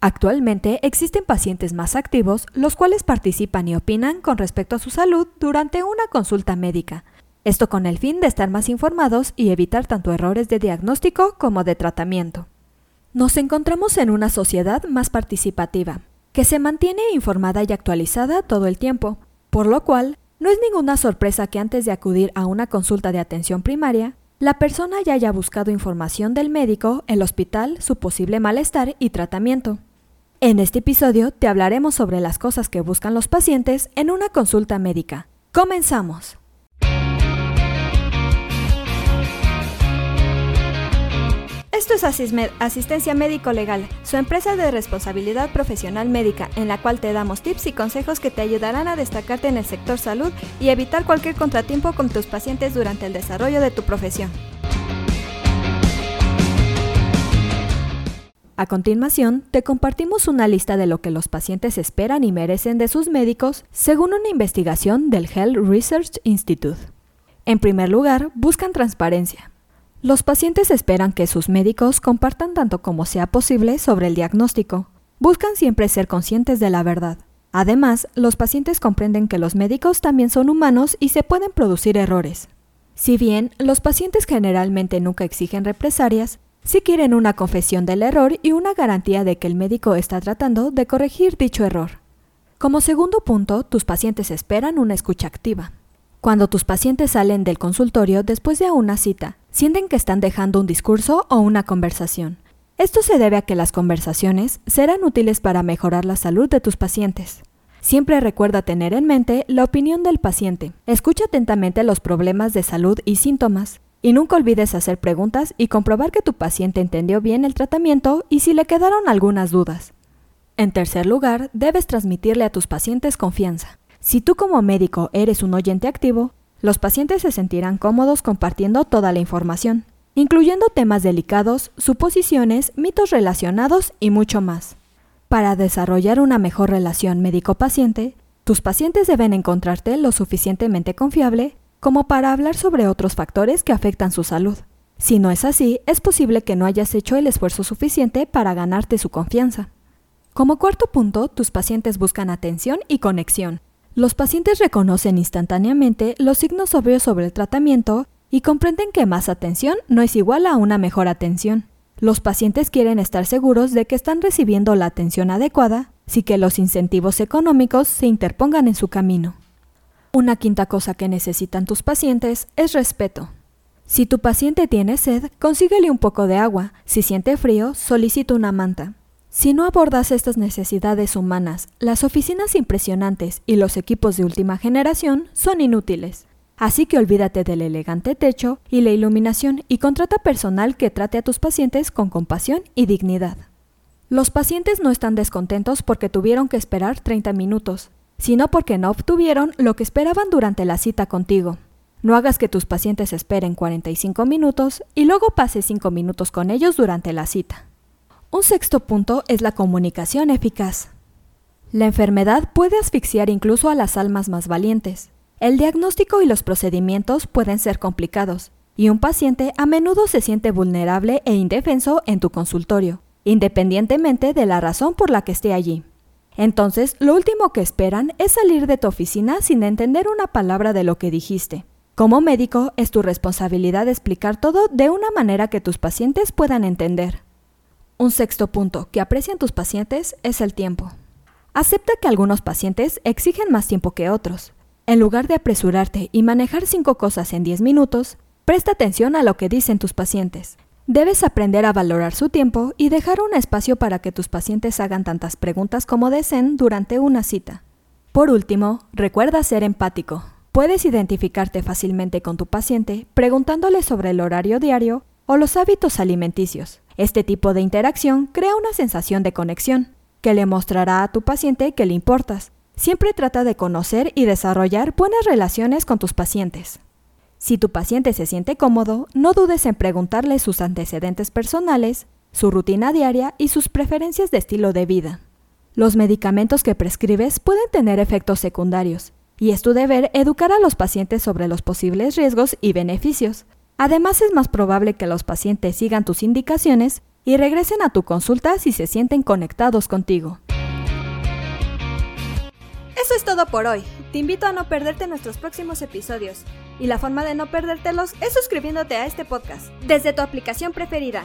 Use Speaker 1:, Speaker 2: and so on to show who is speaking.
Speaker 1: Actualmente existen pacientes más activos, los cuales participan y opinan con respecto a su salud durante una consulta médica. Esto con el fin de estar más informados y evitar tanto errores de diagnóstico como de tratamiento. Nos encontramos en una sociedad más participativa, que se mantiene informada y actualizada todo el tiempo, por lo cual no es ninguna sorpresa que antes de acudir a una consulta de atención primaria, la persona ya haya buscado información del médico, el hospital, su posible malestar y tratamiento. En este episodio te hablaremos sobre las cosas que buscan los pacientes en una consulta médica. ¡Comenzamos! Esto es Asismed, Asistencia Médico Legal, su empresa de responsabilidad profesional médica, en la cual te damos tips y consejos que te ayudarán a destacarte en el sector salud y evitar cualquier contratiempo con tus pacientes durante el desarrollo de tu profesión. A continuación, te compartimos una lista de lo que los pacientes esperan y merecen de sus médicos según una investigación del Health Research Institute. En primer lugar, buscan transparencia. Los pacientes esperan que sus médicos compartan tanto como sea posible sobre el diagnóstico. Buscan siempre ser conscientes de la verdad. Además, los pacientes comprenden que los médicos también son humanos y se pueden producir errores. Si bien los pacientes generalmente nunca exigen represalias, si quieren una confesión del error y una garantía de que el médico está tratando de corregir dicho error. Como segundo punto, tus pacientes esperan una escucha activa. Cuando tus pacientes salen del consultorio después de una cita, sienten que están dejando un discurso o una conversación. Esto se debe a que las conversaciones serán útiles para mejorar la salud de tus pacientes. Siempre recuerda tener en mente la opinión del paciente. Escucha atentamente los problemas de salud y síntomas. Y nunca olvides hacer preguntas y comprobar que tu paciente entendió bien el tratamiento y si le quedaron algunas dudas. En tercer lugar, debes transmitirle a tus pacientes confianza. Si tú como médico eres un oyente activo, los pacientes se sentirán cómodos compartiendo toda la información, incluyendo temas delicados, suposiciones, mitos relacionados y mucho más. Para desarrollar una mejor relación médico-paciente, tus pacientes deben encontrarte lo suficientemente confiable como para hablar sobre otros factores que afectan su salud. Si no es así, es posible que no hayas hecho el esfuerzo suficiente para ganarte su confianza. Como cuarto punto, tus pacientes buscan atención y conexión. Los pacientes reconocen instantáneamente los signos obvios sobre el tratamiento y comprenden que más atención no es igual a una mejor atención. Los pacientes quieren estar seguros de que están recibiendo la atención adecuada, sin que los incentivos económicos se interpongan en su camino. Una quinta cosa que necesitan tus pacientes es respeto. Si tu paciente tiene sed, consíguele un poco de agua. Si siente frío, solicita una manta. Si no abordas estas necesidades humanas, las oficinas impresionantes y los equipos de última generación son inútiles. Así que olvídate del elegante techo y la iluminación y contrata personal que trate a tus pacientes con compasión y dignidad. Los pacientes no están descontentos porque tuvieron que esperar 30 minutos, sino porque no obtuvieron lo que esperaban durante la cita contigo. No hagas que tus pacientes esperen 45 minutos y luego pases 5 minutos con ellos durante la cita. Un sexto punto es la comunicación eficaz. La enfermedad puede asfixiar incluso a las almas más valientes. El diagnóstico y los procedimientos pueden ser complicados, y un paciente a menudo se siente vulnerable e indefenso en tu consultorio, independientemente de la razón por la que esté allí. Entonces, lo último que esperan es salir de tu oficina sin entender una palabra de lo que dijiste. Como médico, es tu responsabilidad explicar todo de una manera que tus pacientes puedan entender. Un sexto punto que aprecian tus pacientes es el tiempo. Acepta que algunos pacientes exigen más tiempo que otros. En lugar de apresurarte y manejar cinco cosas en 10 minutos, presta atención a lo que dicen tus pacientes. Debes aprender a valorar su tiempo y dejar un espacio para que tus pacientes hagan tantas preguntas como deseen durante una cita. Por último, recuerda ser empático. Puedes identificarte fácilmente con tu paciente preguntándole sobre el horario diario o los hábitos alimenticios. Este tipo de interacción crea una sensación de conexión, que le mostrará a tu paciente que le importas. Siempre trata de conocer y desarrollar buenas relaciones con tus pacientes. Si tu paciente se siente cómodo, no dudes en preguntarle sus antecedentes personales, su rutina diaria y sus preferencias de estilo de vida. Los medicamentos que prescribes pueden tener efectos secundarios, y es tu deber educar a los pacientes sobre los posibles riesgos y beneficios. Además, es más probable que los pacientes sigan tus indicaciones y regresen a tu consulta si se sienten conectados contigo. Eso es todo por hoy. Te invito a no perderte nuestros próximos episodios. Y la forma de no perdértelos es suscribiéndote a este podcast desde tu aplicación preferida.